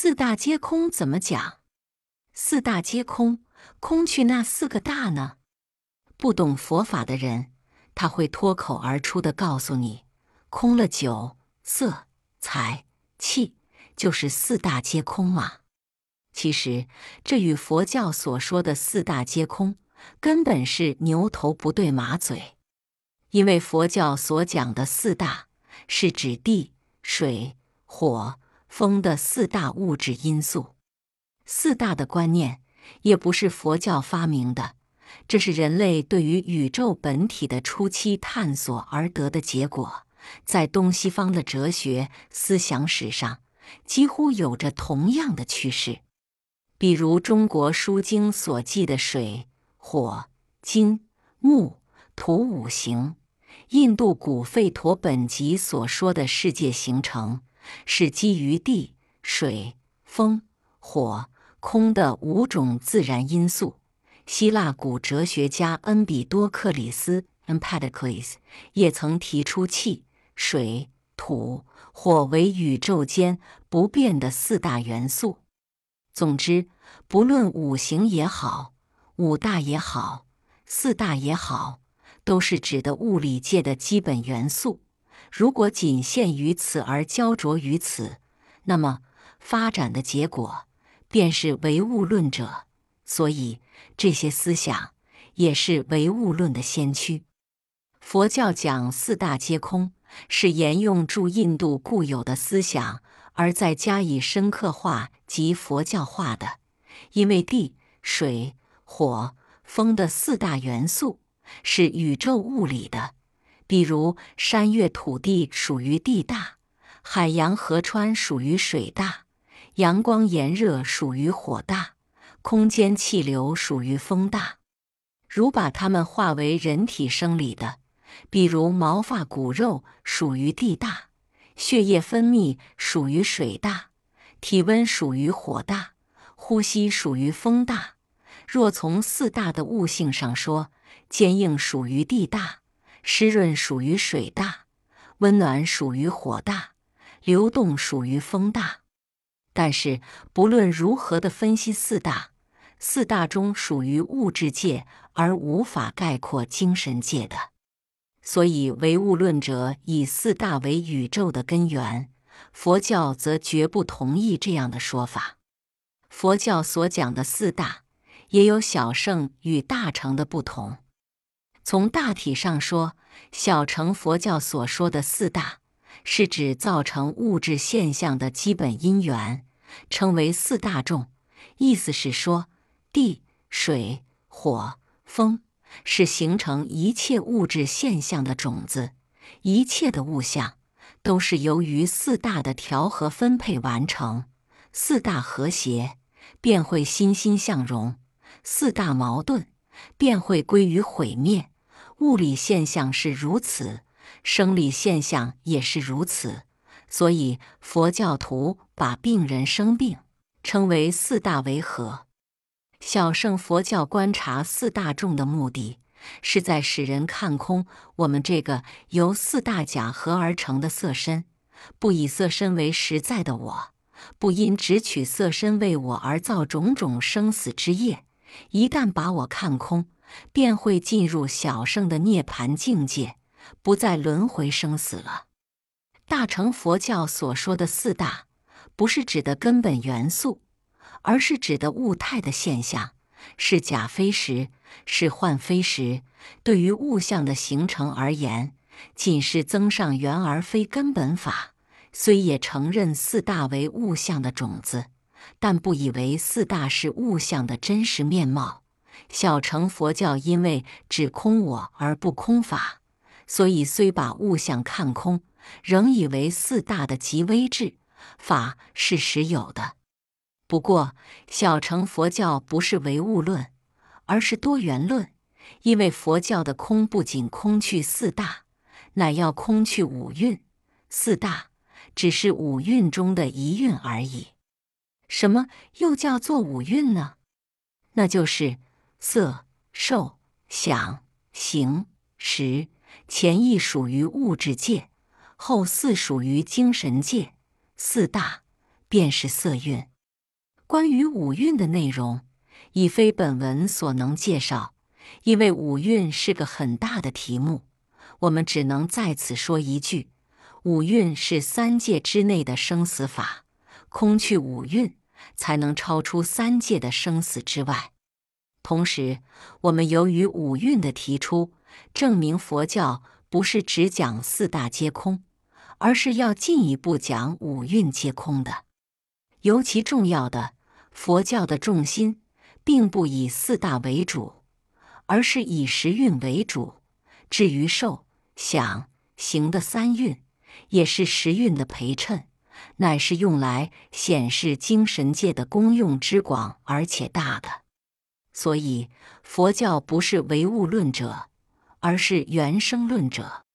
四大皆空怎么讲？四大皆空，空去那四个大呢？不懂佛法的人，他会脱口而出的告诉你，空了酒、色、财、气，就是四大皆空嘛。其实，这与佛教所说的四大皆空，根本是牛头不对马嘴。因为佛教所讲的四大，是指地、水、火、风的四大物质因素。四大的观念也不是佛教发明的，这是人类对于宇宙本体的初期探索而得的结果。在东西方的哲学思想史上，几乎有着同样的趋势。比如中国书经所记的水、火、金、木、土五行。印度古吠陀本集所说的世界形成，是基于地、水、风、火、空的五种自然因素。希腊古哲学家恩比多克里斯 （Empedocles） 也曾提出气、水、土、火为宇宙间不变的四大元素。总之，不论五行也好，五大也好，四大也好。都是指的物理界的基本元素。如果仅限于此而焦灼于此，那么发展的结果便是唯物论者。所以这些思想也是唯物论的先驱。佛教讲四大皆空，是沿用住印度固有的思想，而再加以深刻化及佛教化的。因为地、水、火、风的四大元素。是宇宙物理的，比如山岳土地属于地大，海洋河川属于水大，阳光炎热属于火大，空间气流属于风大。如把它们化为人体生理的，比如毛发骨肉属于地大，血液分泌属于水大，体温属于火大，呼吸属于风大。若从四大的物性上说，坚硬属于地大，湿润属于水大，温暖属于火大，流动属于风大。但是不论如何的分析四大，四大中属于物质界，而无法概括精神界的。所以唯物论者以四大为宇宙的根源，佛教则绝不同意这样的说法。佛教所讲的四大，也有小乘与大乘的不同。从大体上说，小乘佛教所说的四大，是指造成物质现象的基本因缘，称为四大众。意思是说，地、水、火、风是形成一切物质现象的种子，一切的物象都是由于四大的调和分配完成。四大和谐，便会欣欣向荣；四大矛盾，便会归于毁灭。物理现象是如此，生理现象也是如此，所以佛教徒把病人生病称为四大为合。小乘佛教观察四大众的目的，是在使人看空我们这个由四大假合而成的色身，不以色身为实在的我，不因只取色身为我而造种种生死之业。一旦把我看空。便会进入小圣的涅槃境界，不再轮回生死了。大乘佛教所说的四大，不是指的根本元素，而是指的物态的现象，是假非实，是幻非实。对于物象的形成而言，仅是增上缘而非根本法。虽也承认四大为物象的种子，但不以为四大是物象的真实面貌。小乘佛教因为只空我而不空法，所以虽把物象看空，仍以为四大的极微智法是实有的。不过，小乘佛教不是唯物论，而是多元论，因为佛教的空不仅空去四大，乃要空去五蕴。四大只是五蕴中的一蕴而已。什么又叫做五蕴呢？那就是。色、受、想、行、识，前一属于物质界，后四属于精神界。四大便是色蕴。关于五蕴的内容，已非本文所能介绍，因为五蕴是个很大的题目，我们只能在此说一句：五蕴是三界之内的生死法，空去五蕴，才能超出三界的生死之外。同时，我们由于五蕴的提出，证明佛教不是只讲四大皆空，而是要进一步讲五蕴皆空的。尤其重要的，佛教的重心并不以四大为主，而是以十蕴为主。至于受、想、行的三蕴，也是十蕴的陪衬，乃是用来显示精神界的功用之广而且大的。所以，佛教不是唯物论者，而是原生论者。